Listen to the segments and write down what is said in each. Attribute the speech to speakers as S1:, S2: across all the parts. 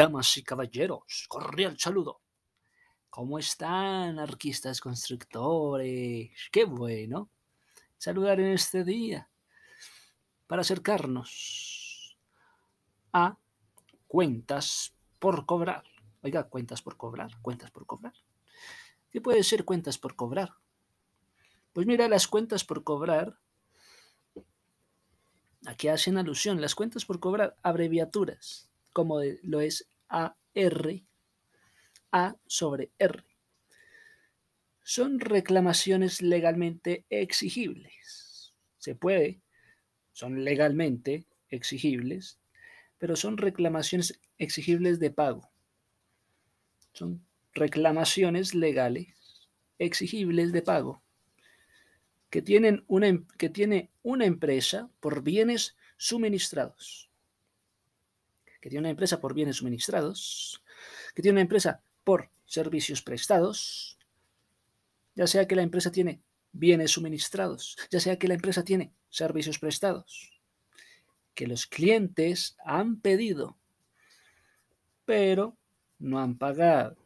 S1: Damas y caballeros, cordial saludo. ¿Cómo están, arquistas constructores? Qué bueno saludar en este día para acercarnos a cuentas por cobrar. Oiga, cuentas por cobrar, cuentas por cobrar. ¿Qué puede ser cuentas por cobrar? Pues mira, las cuentas por cobrar, aquí hacen alusión, las cuentas por cobrar, abreviaturas como lo es AR, A sobre R. Son reclamaciones legalmente exigibles. Se puede, son legalmente exigibles, pero son reclamaciones exigibles de pago. Son reclamaciones legales exigibles de pago que, tienen una, em, que tiene una empresa por bienes suministrados que tiene una empresa por bienes suministrados, que tiene una empresa por servicios prestados, ya sea que la empresa tiene bienes suministrados, ya sea que la empresa tiene servicios prestados, que los clientes han pedido, pero no han pagado.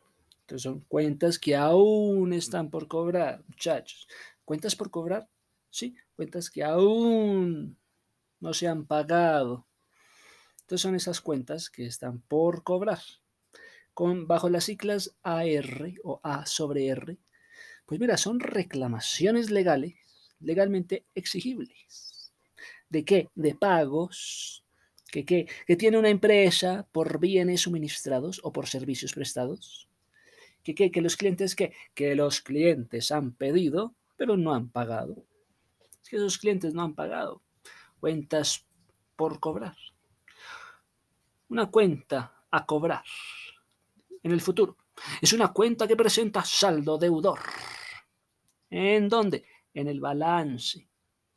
S1: Entonces son cuentas que aún están por cobrar, muchachos. ¿Cuentas por cobrar? Sí, cuentas que aún no se han pagado. Entonces son esas cuentas que están por cobrar. Con, bajo las siglas AR o A sobre R, pues mira, son reclamaciones legales, legalmente exigibles. ¿De qué? De pagos que, que tiene una empresa por bienes suministrados o por servicios prestados. Que, que los clientes que, que los clientes han pedido, pero no han pagado. Es que esos clientes no han pagado. Cuentas por cobrar una cuenta a cobrar en el futuro. Es una cuenta que presenta saldo deudor. ¿En dónde? En el balance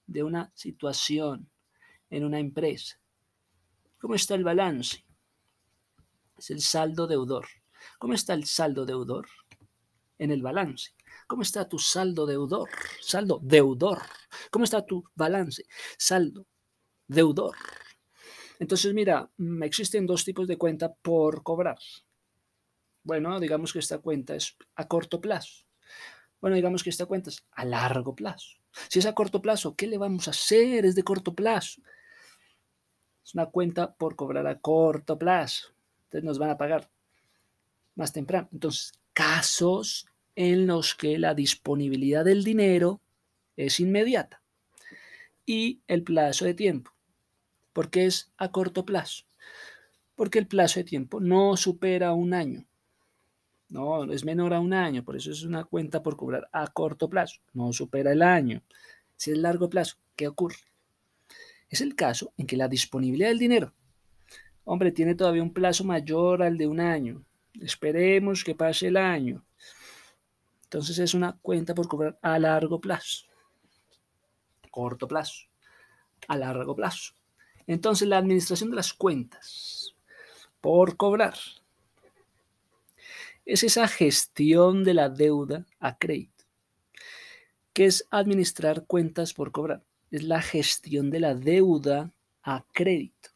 S1: de una situación, en una empresa. ¿Cómo está el balance? Es el saldo deudor. ¿Cómo está el saldo deudor? En el balance. ¿Cómo está tu saldo deudor? Saldo deudor. ¿Cómo está tu balance? Saldo deudor. Entonces, mira, mm, existen dos tipos de cuenta por cobrar. Bueno, digamos que esta cuenta es a corto plazo. Bueno, digamos que esta cuenta es a largo plazo. Si es a corto plazo, ¿qué le vamos a hacer? Es de corto plazo. Es una cuenta por cobrar a corto plazo. Entonces nos van a pagar más temprano. Entonces, casos en los que la disponibilidad del dinero es inmediata y el plazo de tiempo porque es a corto plazo, porque el plazo de tiempo no supera un año. No, es menor a un año, por eso es una cuenta por cobrar a corto plazo, no supera el año. Si es largo plazo, ¿qué ocurre? Es el caso en que la disponibilidad del dinero, hombre, tiene todavía un plazo mayor al de un año. Esperemos que pase el año. Entonces es una cuenta por cobrar a largo plazo. Corto plazo. A largo plazo. Entonces, la administración de las cuentas por cobrar es esa gestión de la deuda a crédito. ¿Qué es administrar cuentas por cobrar? Es la gestión de la deuda a crédito.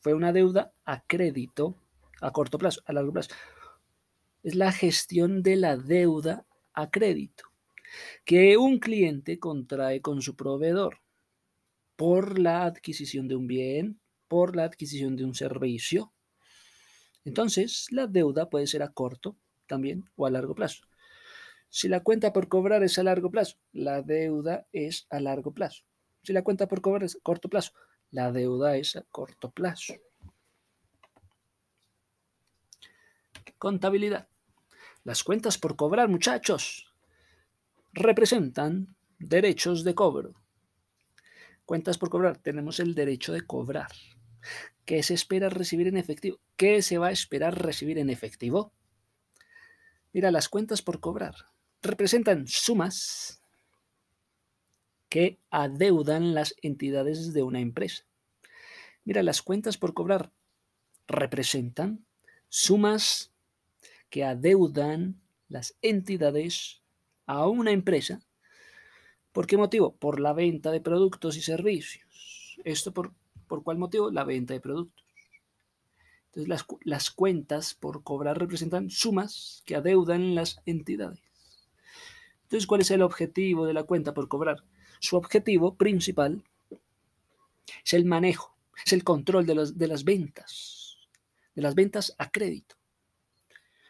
S1: Fue una deuda a crédito a corto plazo, a largo plazo. Es la gestión de la deuda a crédito que un cliente contrae con su proveedor por la adquisición de un bien, por la adquisición de un servicio. Entonces, la deuda puede ser a corto también o a largo plazo. Si la cuenta por cobrar es a largo plazo, la deuda es a largo plazo. Si la cuenta por cobrar es a corto plazo, la deuda es a corto plazo. Contabilidad. Las cuentas por cobrar, muchachos, representan derechos de cobro Cuentas por cobrar. Tenemos el derecho de cobrar. ¿Qué se espera recibir en efectivo? ¿Qué se va a esperar recibir en efectivo? Mira, las cuentas por cobrar representan sumas que adeudan las entidades de una empresa. Mira, las cuentas por cobrar representan sumas que adeudan las entidades a una empresa ¿Por qué motivo? Por la venta de productos y servicios. ¿Esto por, por cuál motivo? La venta de productos. Entonces las, las cuentas por cobrar representan sumas que adeudan las entidades. Entonces, ¿cuál es el objetivo de la cuenta por cobrar? Su objetivo principal es el manejo, es el control de, de las ventas, de las ventas a crédito.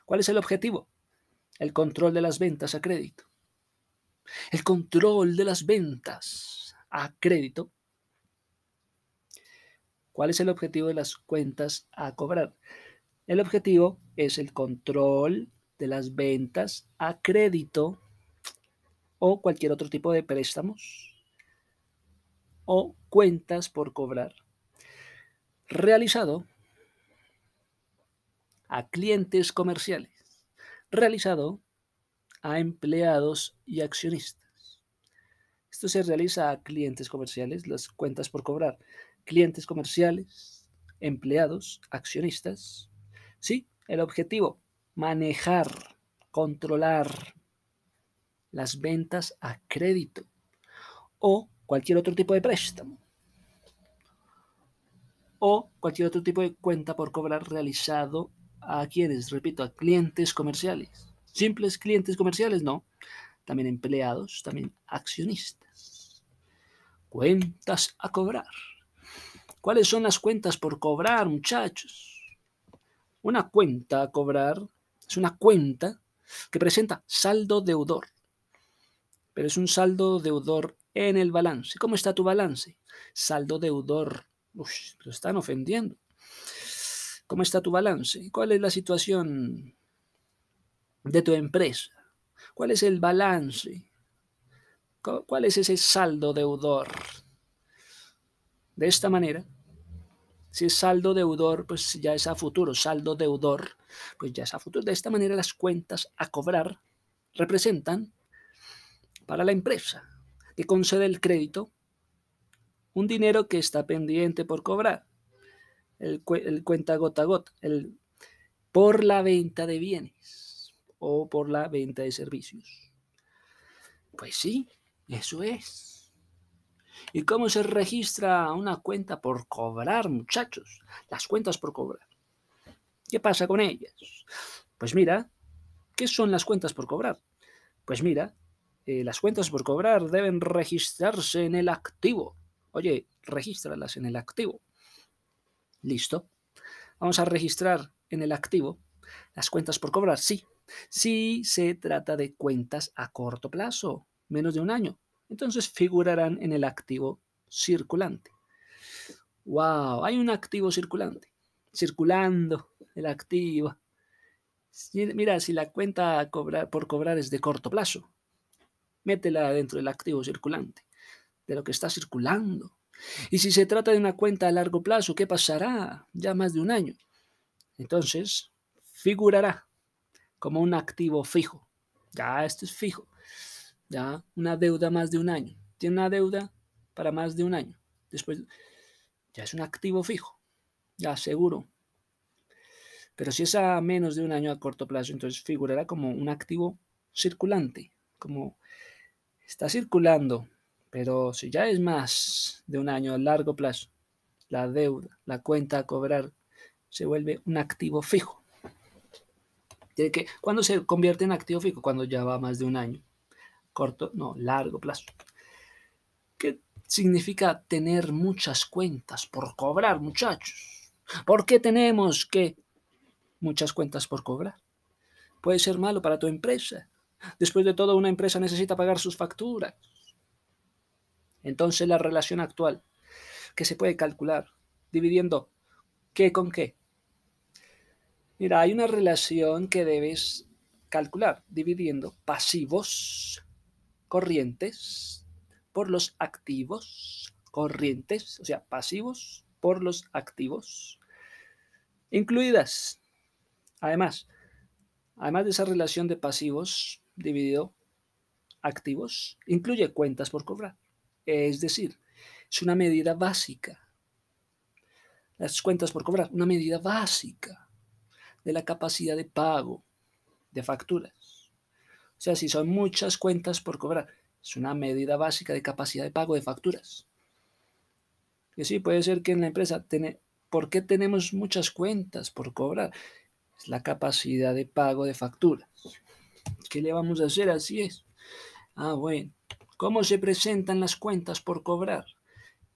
S1: ¿Cuál es el objetivo? El control de las ventas a crédito. El control de las ventas a crédito. ¿Cuál es el objetivo de las cuentas a cobrar? El objetivo es el control de las ventas a crédito o cualquier otro tipo de préstamos o cuentas por cobrar realizado a clientes comerciales, realizado a empleados y accionistas. Esto se realiza a clientes comerciales, las cuentas por cobrar, clientes comerciales, empleados, accionistas. Sí, el objetivo, manejar, controlar las ventas a crédito o cualquier otro tipo de préstamo o cualquier otro tipo de cuenta por cobrar realizado a quienes, repito, a clientes comerciales. Simples clientes comerciales, no. También empleados, también accionistas. Cuentas a cobrar. ¿Cuáles son las cuentas por cobrar, muchachos? Una cuenta a cobrar es una cuenta que presenta saldo deudor. Pero es un saldo deudor en el balance. ¿Cómo está tu balance? Saldo deudor. Uy, lo están ofendiendo. ¿Cómo está tu balance? ¿Cuál es la situación de tu empresa? ¿Cuál es el balance? ¿Cuál es ese saldo deudor? De esta manera, si es saldo deudor, pues ya es a futuro. Saldo deudor, pues ya es a futuro. De esta manera, las cuentas a cobrar representan para la empresa que concede el crédito un dinero que está pendiente por cobrar el, cuenta gota a gota, el, por la venta de bienes o por la venta de servicios. Pues sí, eso es. ¿Y cómo se registra una cuenta por cobrar, muchachos? Las cuentas por cobrar. ¿Qué pasa con ellas? Pues mira, ¿qué son las cuentas por cobrar? Pues mira, eh, las cuentas por cobrar deben registrarse en el activo. Oye, regístralas en el activo. Listo. Vamos a registrar en el activo las cuentas por cobrar. Sí, sí se trata de cuentas a corto plazo, menos de un año. Entonces figurarán en el activo circulante. ¡Wow! Hay un activo circulante. Circulando el activo. Mira, si la cuenta por cobrar es de corto plazo, métela dentro del activo circulante, de lo que está circulando. Y si se trata de una cuenta a largo plazo, ¿qué pasará? Ya más de un año. Entonces, figurará como un activo fijo. Ya esto es fijo. Ya una deuda más de un año. Tiene una deuda para más de un año. Después, ya es un activo fijo. Ya seguro. Pero si es a menos de un año a corto plazo, entonces figurará como un activo circulante. Como está circulando pero si ya es más de un año a largo plazo, la deuda, la cuenta a cobrar, se vuelve un activo fijo. Que, ¿Cuándo se convierte en activo fijo? Cuando ya va más de un año. Corto, no, largo plazo. ¿Qué significa tener muchas cuentas por cobrar, muchachos? ¿Por qué tenemos que muchas cuentas por cobrar? Puede ser malo para tu empresa. Después de todo, una empresa necesita pagar sus facturas entonces la relación actual, que se puede calcular dividiendo qué con qué. Mira, hay una relación que debes calcular dividiendo pasivos corrientes por los activos corrientes, o sea, pasivos por los activos, incluidas, además, además de esa relación de pasivos dividido activos, incluye cuentas por cobrar. Es decir, es una medida básica. Las cuentas por cobrar, una medida básica de la capacidad de pago de facturas. O sea, si son muchas cuentas por cobrar, es una medida básica de capacidad de pago de facturas. Que sí, puede ser que en la empresa tiene ¿por qué tenemos muchas cuentas por cobrar? Es la capacidad de pago de facturas. ¿Qué le vamos a hacer? Así es. Ah, bueno. ¿Cómo se presentan las cuentas por cobrar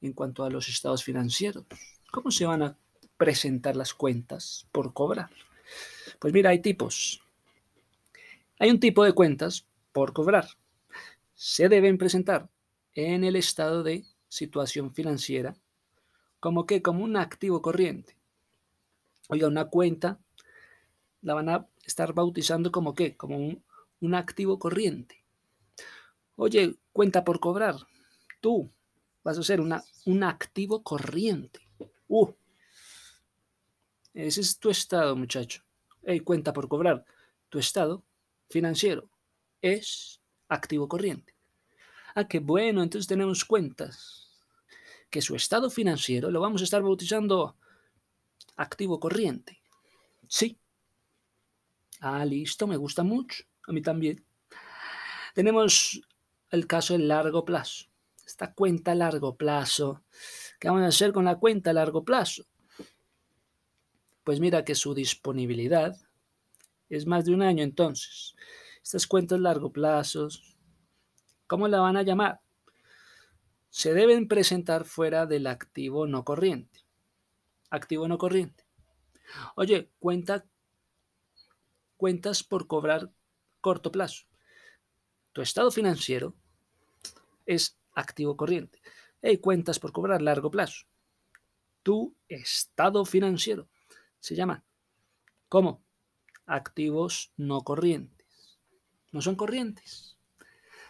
S1: en cuanto a los estados financieros? ¿Cómo se van a presentar las cuentas por cobrar? Pues mira, hay tipos. Hay un tipo de cuentas por cobrar. Se deben presentar en el estado de situación financiera como que como un activo corriente. Oiga, una cuenta la van a estar bautizando como qué, como un, un activo corriente. Oye, cuenta por cobrar. Tú vas a ser una, un activo corriente. Uh, ese es tu estado, muchacho. Hey, cuenta por cobrar. Tu estado financiero es activo corriente. Ah, qué bueno, entonces tenemos cuentas. Que su estado financiero lo vamos a estar bautizando activo corriente. Sí. Ah, listo, me gusta mucho. A mí también. Tenemos el caso de largo plazo. Esta cuenta a largo plazo. ¿Qué vamos a hacer con la cuenta a largo plazo? Pues mira que su disponibilidad es más de un año entonces. Estas cuentas largo plazo, ¿cómo la van a llamar? Se deben presentar fuera del activo no corriente. Activo no corriente. Oye, cuenta, cuentas por cobrar corto plazo. Tu estado financiero es activo corriente. Hey, cuentas por cobrar largo plazo. Tu estado financiero se llama ¿cómo? Activos no corrientes. No son corrientes.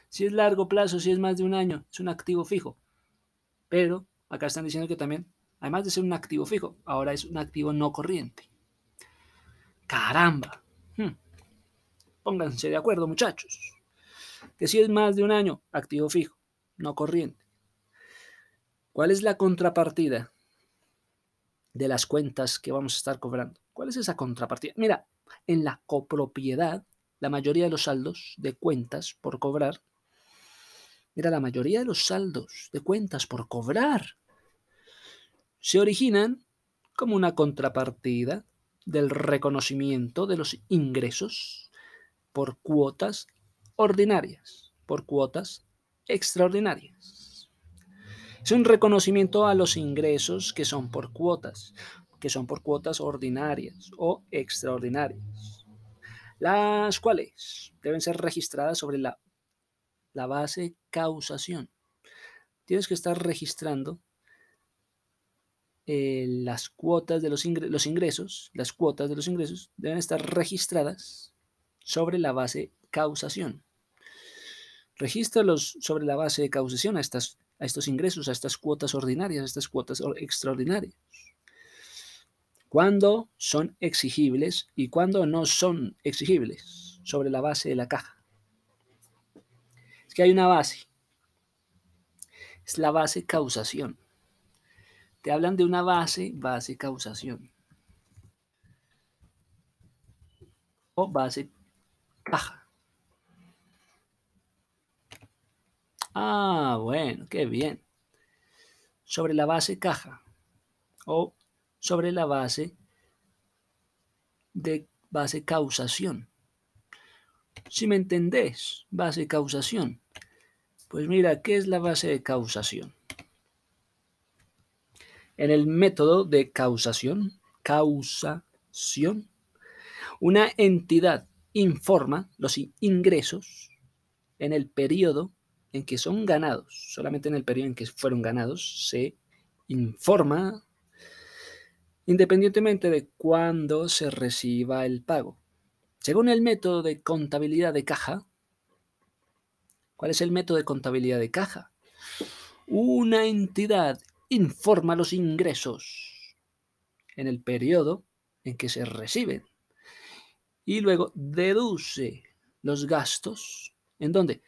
S1: Si es largo plazo, si es más de un año, es un activo fijo. Pero acá están diciendo que también, además de ser un activo fijo, ahora es un activo no corriente. Caramba. Hmm. Pónganse de acuerdo, muchachos. Que si es más de un año, activo fijo, no corriente. ¿Cuál es la contrapartida de las cuentas que vamos a estar cobrando? ¿Cuál es esa contrapartida? Mira, en la copropiedad, la mayoría de los saldos de cuentas por cobrar, mira, la mayoría de los saldos de cuentas por cobrar se originan como una contrapartida del reconocimiento de los ingresos por cuotas ordinarias, por cuotas extraordinarias. Es un reconocimiento a los ingresos que son por cuotas, que son por cuotas ordinarias o extraordinarias, las cuales deben ser registradas sobre la, la base causación. Tienes que estar registrando eh, las cuotas de los, los ingresos, las cuotas de los ingresos deben estar registradas sobre la base causación. Regístralos sobre la base de causación a, estas, a estos ingresos, a estas cuotas ordinarias, a estas cuotas extraordinarias. ¿Cuándo son exigibles y cuándo no son exigibles sobre la base de la caja? Es que hay una base. Es la base causación. Te hablan de una base, base causación. O base caja. Ah, bueno, qué bien. Sobre la base caja o sobre la base de base causación. Si me entendés, base causación. Pues mira, ¿qué es la base de causación? En el método de causación, causación, una entidad informa los ingresos en el periodo en que son ganados, solamente en el periodo en que fueron ganados, se informa independientemente de cuándo se reciba el pago. Según el método de contabilidad de caja, ¿cuál es el método de contabilidad de caja? Una entidad informa los ingresos en el periodo en que se reciben y luego deduce los gastos. ¿En dónde?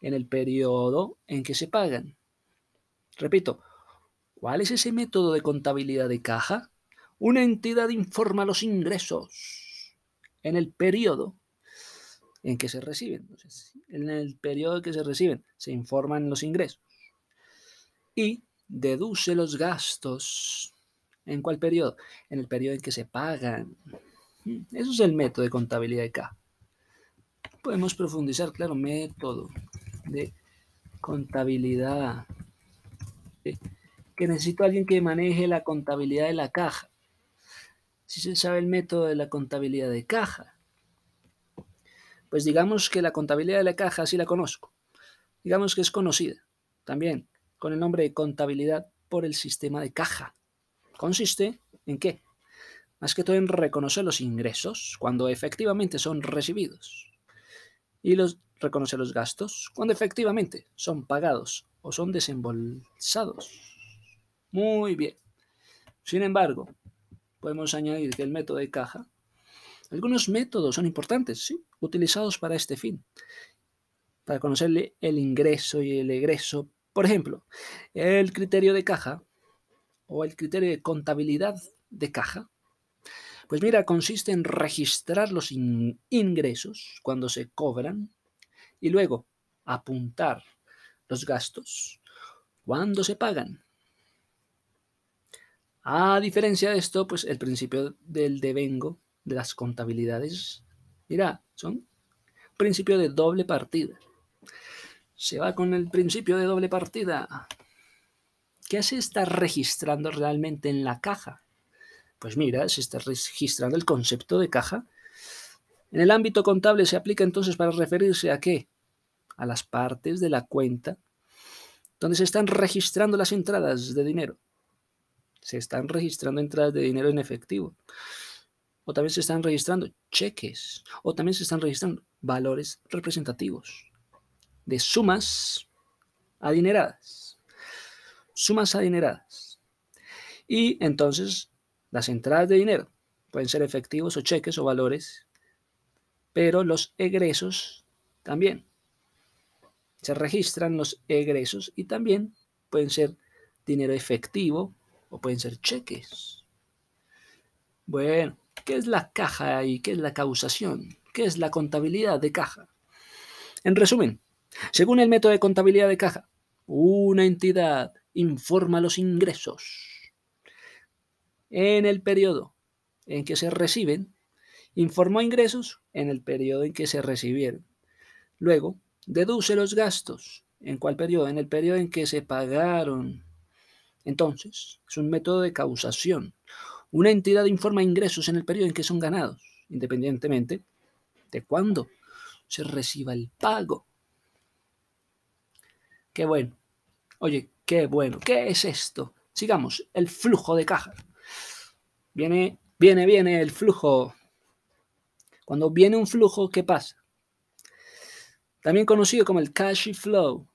S1: En el periodo en que se pagan. Repito, ¿cuál es ese método de contabilidad de caja? Una entidad informa los ingresos en el periodo en que se reciben. en el periodo en que se reciben se informan los ingresos y deduce los gastos ¿En cuál periodo? En el periodo en que se pagan. Eso es el método de contabilidad de caja. Podemos profundizar, claro, método de contabilidad. Que necesito alguien que maneje la contabilidad de la caja. Si se sabe el método de la contabilidad de caja. Pues digamos que la contabilidad de la caja sí la conozco. Digamos que es conocida también con el nombre de contabilidad por el sistema de caja. Consiste en qué? Más que todo en reconocer los ingresos cuando efectivamente son recibidos y los, reconocer los gastos cuando efectivamente son pagados o son desembolsados. Muy bien. Sin embargo, podemos añadir que el método de caja, algunos métodos son importantes, ¿sí? utilizados para este fin, para conocerle el ingreso y el egreso. Por ejemplo, el criterio de caja o el criterio de contabilidad de caja, pues mira, consiste en registrar los ingresos cuando se cobran y luego apuntar los gastos cuando se pagan. A diferencia de esto, pues el principio del devengo de las contabilidades, mira, son principio de doble partida. Se va con el principio de doble partida. ¿Qué se está registrando realmente en la caja? Pues mira, se está registrando el concepto de caja. En el ámbito contable se aplica entonces para referirse a qué? A las partes de la cuenta donde se están registrando las entradas de dinero. Se están registrando entradas de dinero en efectivo. O también se están registrando cheques. O también se están registrando valores representativos de sumas adineradas. Sumas adineradas. Y entonces las entradas de dinero pueden ser efectivos o cheques o valores, pero los egresos también. Se registran los egresos y también pueden ser dinero efectivo o pueden ser cheques. Bueno, ¿qué es la caja y qué es la causación? ¿Qué es la contabilidad de caja? En resumen, según el método de contabilidad de caja, una entidad informa los ingresos en el periodo en que se reciben, informó ingresos en el periodo en que se recibieron. Luego, deduce los gastos. ¿En cuál periodo? En el periodo en que se pagaron. Entonces, es un método de causación. Una entidad informa ingresos en el periodo en que son ganados, independientemente de cuándo se reciba el pago. Qué bueno. Oye, qué bueno. ¿Qué es esto? Sigamos, el flujo de caja. Viene, viene, viene el flujo. Cuando viene un flujo, ¿qué pasa? También conocido como el cash flow.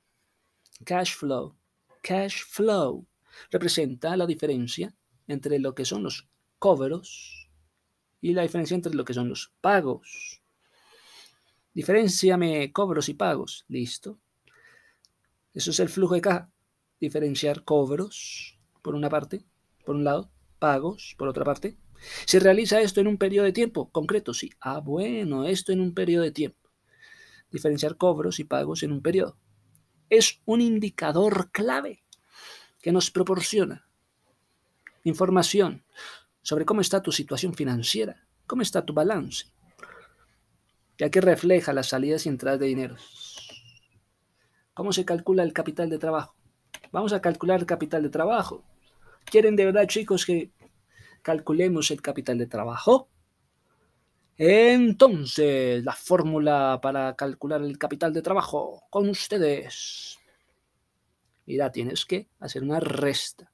S1: Cash flow. Cash flow representa la diferencia entre lo que son los cobros y la diferencia entre lo que son los pagos. Diferenciame cobros y pagos. Listo. Eso es el flujo de caja. Diferenciar cobros, por una parte, por un lado, pagos, por otra parte. ¿Se realiza esto en un periodo de tiempo concreto? Sí. Ah, bueno, esto en un periodo de tiempo. Diferenciar cobros y pagos en un periodo. Es un indicador clave que nos proporciona información sobre cómo está tu situación financiera, cómo está tu balance, ya que refleja las salidas y entradas de dinero. ¿Cómo se calcula el capital de trabajo? Vamos a calcular el capital de trabajo. ¿Quieren de verdad, chicos, que calculemos el capital de trabajo? Entonces, la fórmula para calcular el capital de trabajo con ustedes. Mira, tienes que hacer una resta.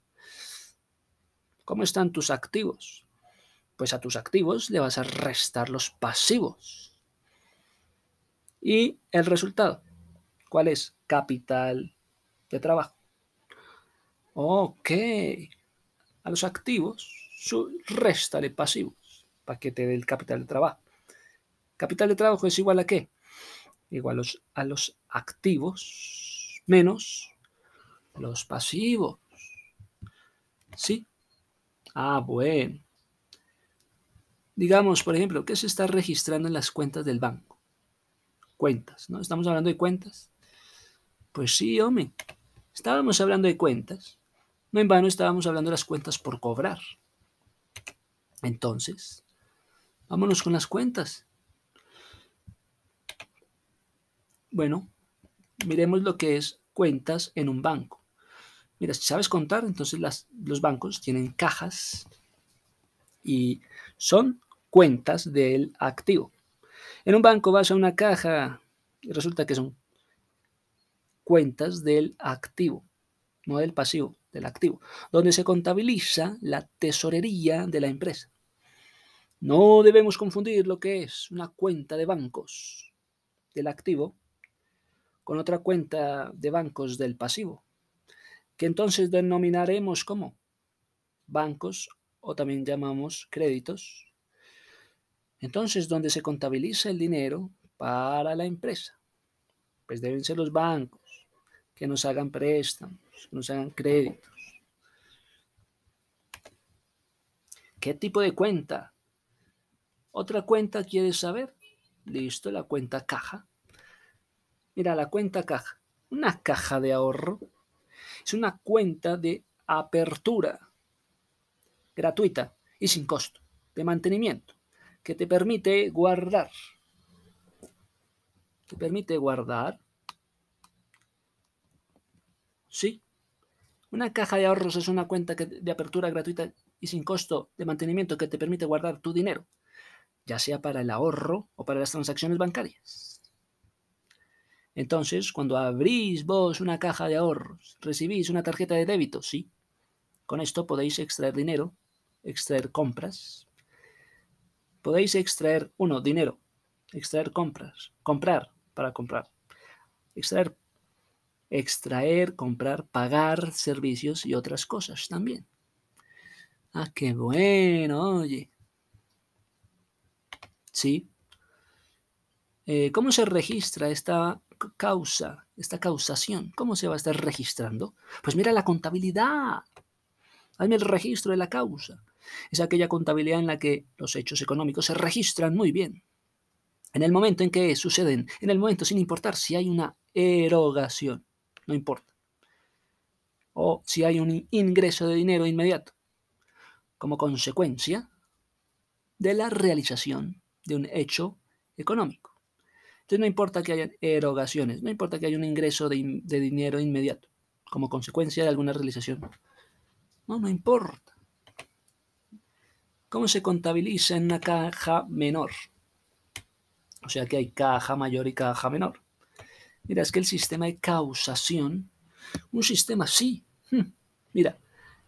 S1: ¿Cómo están tus activos? Pues a tus activos le vas a restar los pasivos. ¿Y el resultado? ¿Cuál es? Capital de trabajo. Ok a los activos, réstale pasivos para que te dé el capital de trabajo. Capital de trabajo es igual a qué? Igual a los, activos menos los pasivos. ¿Sí? Ah, bueno. Digamos, por ejemplo, ¿qué se está registrando en las cuentas del banco? Cuentas, ¿no? ¿Estamos hablando de cuentas? Pues sí, hombre. Estábamos hablando de cuentas. No en vano estábamos hablando de las cuentas por cobrar. Entonces, vámonos con las cuentas. Bueno, miremos lo que es cuentas en un banco. Mira, si sabes contar, entonces los bancos tienen cajas y son cuentas del activo. En un banco vas a una caja y resulta que son cuentas del activo, no del pasivo, del activo, donde se contabiliza la tesorería de la empresa. No debemos confundir lo que es una cuenta de bancos del activo con otra cuenta de bancos del pasivo, que entonces denominaremos como bancos o también llamamos créditos. Entonces, donde se contabiliza el dinero para la empresa, pues deben ser los bancos que nos hagan préstamos, que nos hagan créditos. ¿Qué tipo de cuenta? ¿Otra cuenta quieres saber? Listo, la cuenta caja. Mira, la cuenta caja. Una caja de ahorro es una cuenta de apertura gratuita y sin costo de mantenimiento que te permite guardar. Te permite guardar. Sí. Una caja de ahorros es una cuenta de apertura gratuita y sin costo de mantenimiento que te permite guardar tu dinero, ya sea para el ahorro o para las transacciones bancarias. Entonces, cuando abrís vos una caja de ahorros, recibís una tarjeta de débito, sí. Con esto podéis extraer dinero, extraer compras. Podéis extraer, uno, dinero, extraer compras, comprar para comprar. Extraer, extraer, comprar, pagar servicios y otras cosas también. Ah, qué bueno, oye. Sí. Eh, ¿Cómo se registra esta causa, esta causación, ¿cómo se va a estar registrando? Pues mira la contabilidad. Hazme el registro de la causa. Es aquella contabilidad en la que los hechos económicos se registran muy bien. En el momento en que suceden, en el momento sin importar si hay una erogación, no importa. O si hay un ingreso de dinero inmediato, como consecuencia de la realización de un hecho económico. Entonces no importa que haya erogaciones, no importa que haya un ingreso de, dinero inmediato como consecuencia de alguna realización. No, no importa. ¿Cómo se contabiliza en una caja menor? O sea que hay caja mayor y caja menor. Mira, es que el sistema de causación, un sistema así, hmm, mira,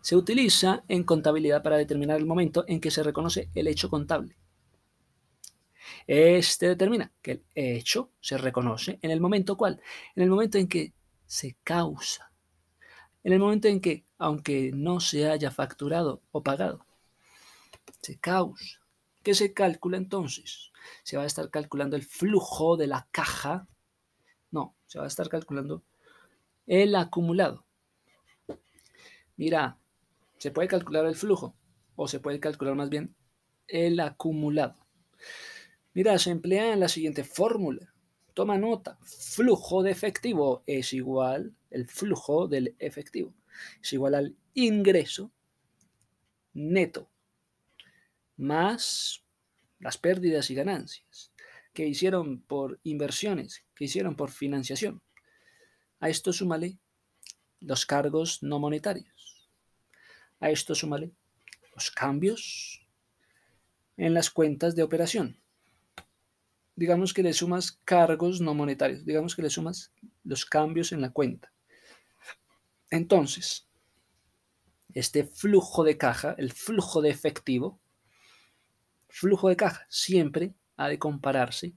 S1: se utiliza en contabilidad para determinar el momento en que se reconoce el hecho contable. Este determina que el hecho se reconoce en el momento cual, en el momento en que se causa, en el momento en que, aunque no se haya facturado o pagado, se causa. ¿Qué se calcula entonces? Se va a estar calculando el flujo de la caja. No, se va a estar calculando el acumulado. Mira, se puede calcular el flujo o se puede calcular más bien el acumulado. Mira, se emplea en la siguiente fórmula. Toma nota. Flujo de efectivo es igual, el flujo del efectivo es igual al ingreso neto más las pérdidas y ganancias que hicieron por inversiones, que hicieron por financiación. A esto súmale los cargos no monetarios. A esto súmale los cambios en las cuentas de operación digamos que le sumas cargos no monetarios, digamos que le sumas los cambios en la cuenta. Entonces, este flujo de caja, el flujo de efectivo, flujo de caja siempre ha de compararse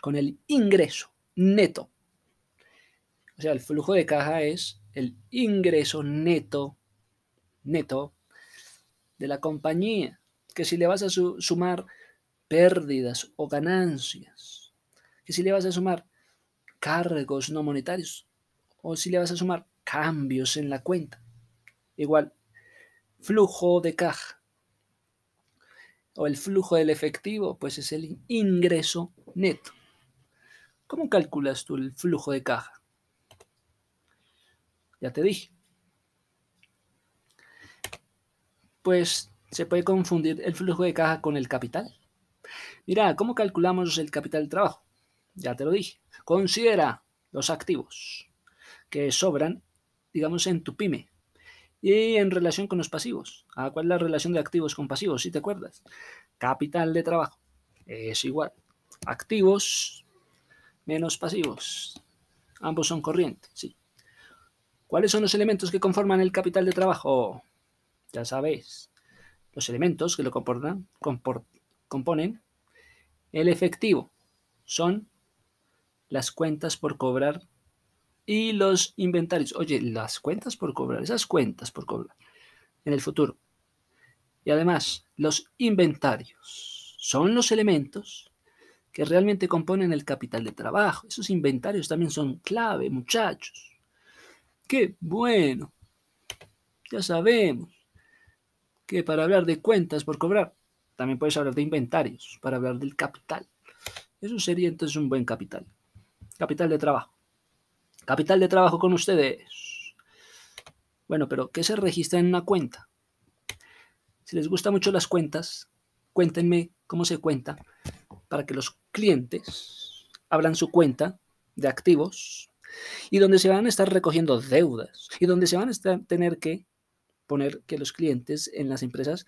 S1: con el ingreso neto. O sea, el flujo de caja es el ingreso neto, neto de la compañía. Que si le vas a sumar pérdidas o ganancias, que si le vas a sumar cargos no monetarios o si le vas a sumar cambios en la cuenta. Igual, flujo de caja o el flujo del efectivo, pues es el ingreso neto. ¿Cómo calculas tú el flujo de caja? Ya te dije. Pues se puede confundir el flujo de caja con el capital. Mira, ¿cómo calculamos el capital de trabajo? Ya te lo dije. Considera los activos que sobran, digamos, en tu pyme. Y en relación con los pasivos. Ah, ¿Cuál es la relación de activos con pasivos? Si te acuerdas. Capital de trabajo es igual. Activos menos pasivos. Ambos son corrientes, sí. ¿Cuáles son los elementos que conforman el capital de trabajo? Ya sabéis. Los elementos que lo componen, componen el efectivo son las cuentas por cobrar y los inventarios. Oye, las cuentas por cobrar, esas cuentas por cobrar en el futuro. Y además, los inventarios son los elementos que realmente componen el capital de trabajo. Esos inventarios también son clave, muchachos. Qué bueno. Ya sabemos que para hablar de cuentas por cobrar, también puedes hablar de inventarios, para hablar del capital. Eso sería entonces un buen capital. Capital de trabajo. Capital de trabajo con ustedes. Bueno, pero ¿qué se registra en una cuenta? Si les gustan mucho las cuentas, cuéntenme cómo se cuenta para que los clientes abran su cuenta de activos y donde se van a estar recogiendo deudas y donde se van a tener que poner que los clientes en las empresas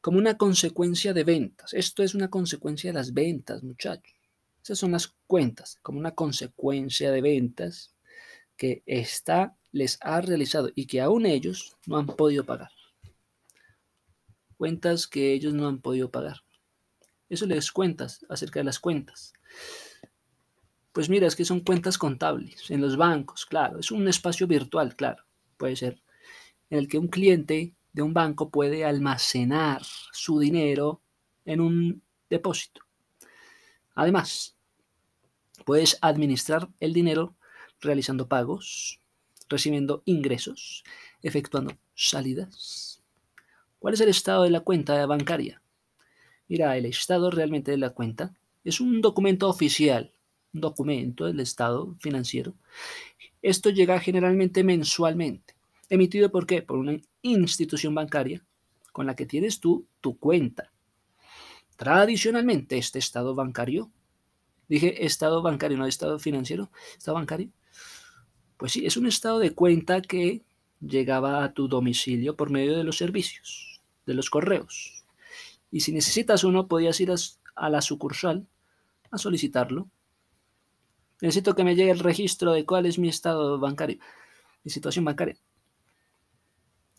S1: como una consecuencia de ventas. Esto es una consecuencia de las ventas, muchachos. Esas son las cuentas, como una consecuencia de ventas que esta les ha realizado y que aún ellos no han podido pagar. Cuentas que ellos no han podido pagar. Eso les cuentas acerca de las cuentas. Pues mira, es que son cuentas contables en los bancos, claro. Es un espacio virtual, claro. Puede ser en el que un cliente de un banco puede almacenar su dinero en un depósito. Además, puedes administrar el dinero realizando pagos, recibiendo ingresos, efectuando salidas. ¿Cuál es el estado de la cuenta bancaria? Mira, el estado realmente de la cuenta es un documento oficial, un documento del estado financiero. Esto llega generalmente mensualmente. ¿Emitido por qué? Por una institución bancaria con la que tienes tú tu cuenta. Tradicionalmente, este estado bancario, dije estado bancario, no estado financiero, estado bancario, pues sí, es un estado de cuenta que llegaba a tu domicilio por medio de los servicios, de los correos. Y si necesitas uno, podías ir a la sucursal a solicitarlo. Necesito que me llegue el registro de cuál es mi estado bancario, mi situación bancaria.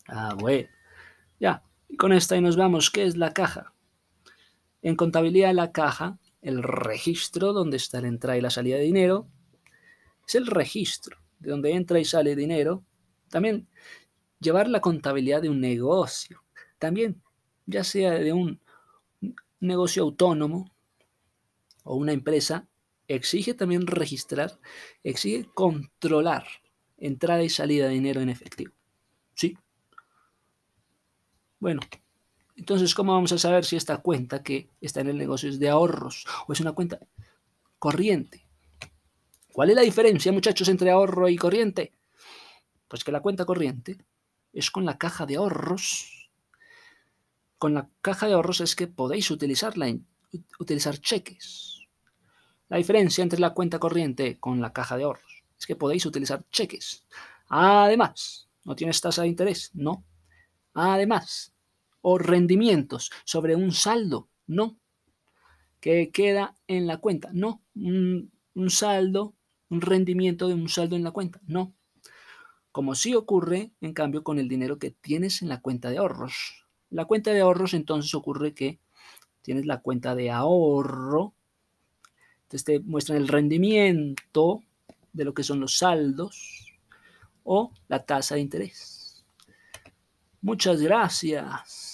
S1: Ah, bueno. Ya, y con esta y nos vamos. ¿Qué es la caja? En contabilidad la caja, el registro donde está la entrada y la salida de dinero, es el registro de donde entra y sale dinero. También llevar la contabilidad de un negocio. También, ya sea de un negocio autónomo o una empresa, exige también registrar, exige controlar entrada y salida de dinero en efectivo. ¿Sí? Bueno, entonces, ¿cómo vamos a saber si esta cuenta que está en el negocio es de ahorros o es una cuenta corriente? ¿Cuál es la diferencia, muchachos, entre ahorro y corriente? Pues que la cuenta corriente es con la caja de ahorros. Con la caja de ahorros es que podéis utilizarla, utilizar cheques. La diferencia entre la cuenta corriente con la caja de ahorros es que podéis utilizar cheques. Además, ¿no tienes tasa de interés? No. Además, o rendimientos sobre un saldo, no, que queda en la cuenta, no, un, saldo, un rendimiento de un saldo en la cuenta, no. Como sí ocurre, en cambio, con el dinero que tienes en la cuenta de ahorros. La cuenta de ahorros entonces ocurre que tienes la cuenta de ahorro, entonces te muestran el rendimiento de lo que son los saldos o la tasa de interés. Muchas gracias.